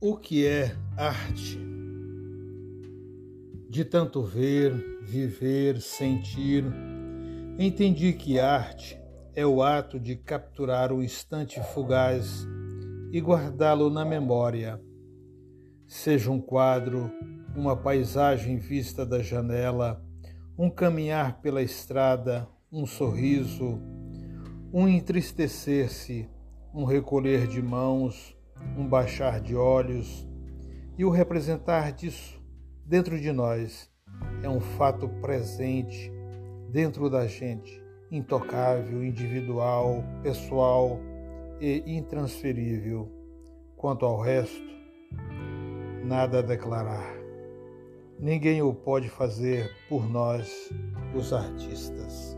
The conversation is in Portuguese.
O que é arte? De tanto ver, viver, sentir, entendi que arte é o ato de capturar o instante fugaz e guardá-lo na memória. Seja um quadro, uma paisagem vista da janela, um caminhar pela estrada, um sorriso, um entristecer-se, um recolher de mãos, um baixar de olhos, e o representar disso dentro de nós é um fato presente dentro da gente, intocável, individual, pessoal e intransferível. Quanto ao resto, nada a declarar. Ninguém o pode fazer por nós, os artistas.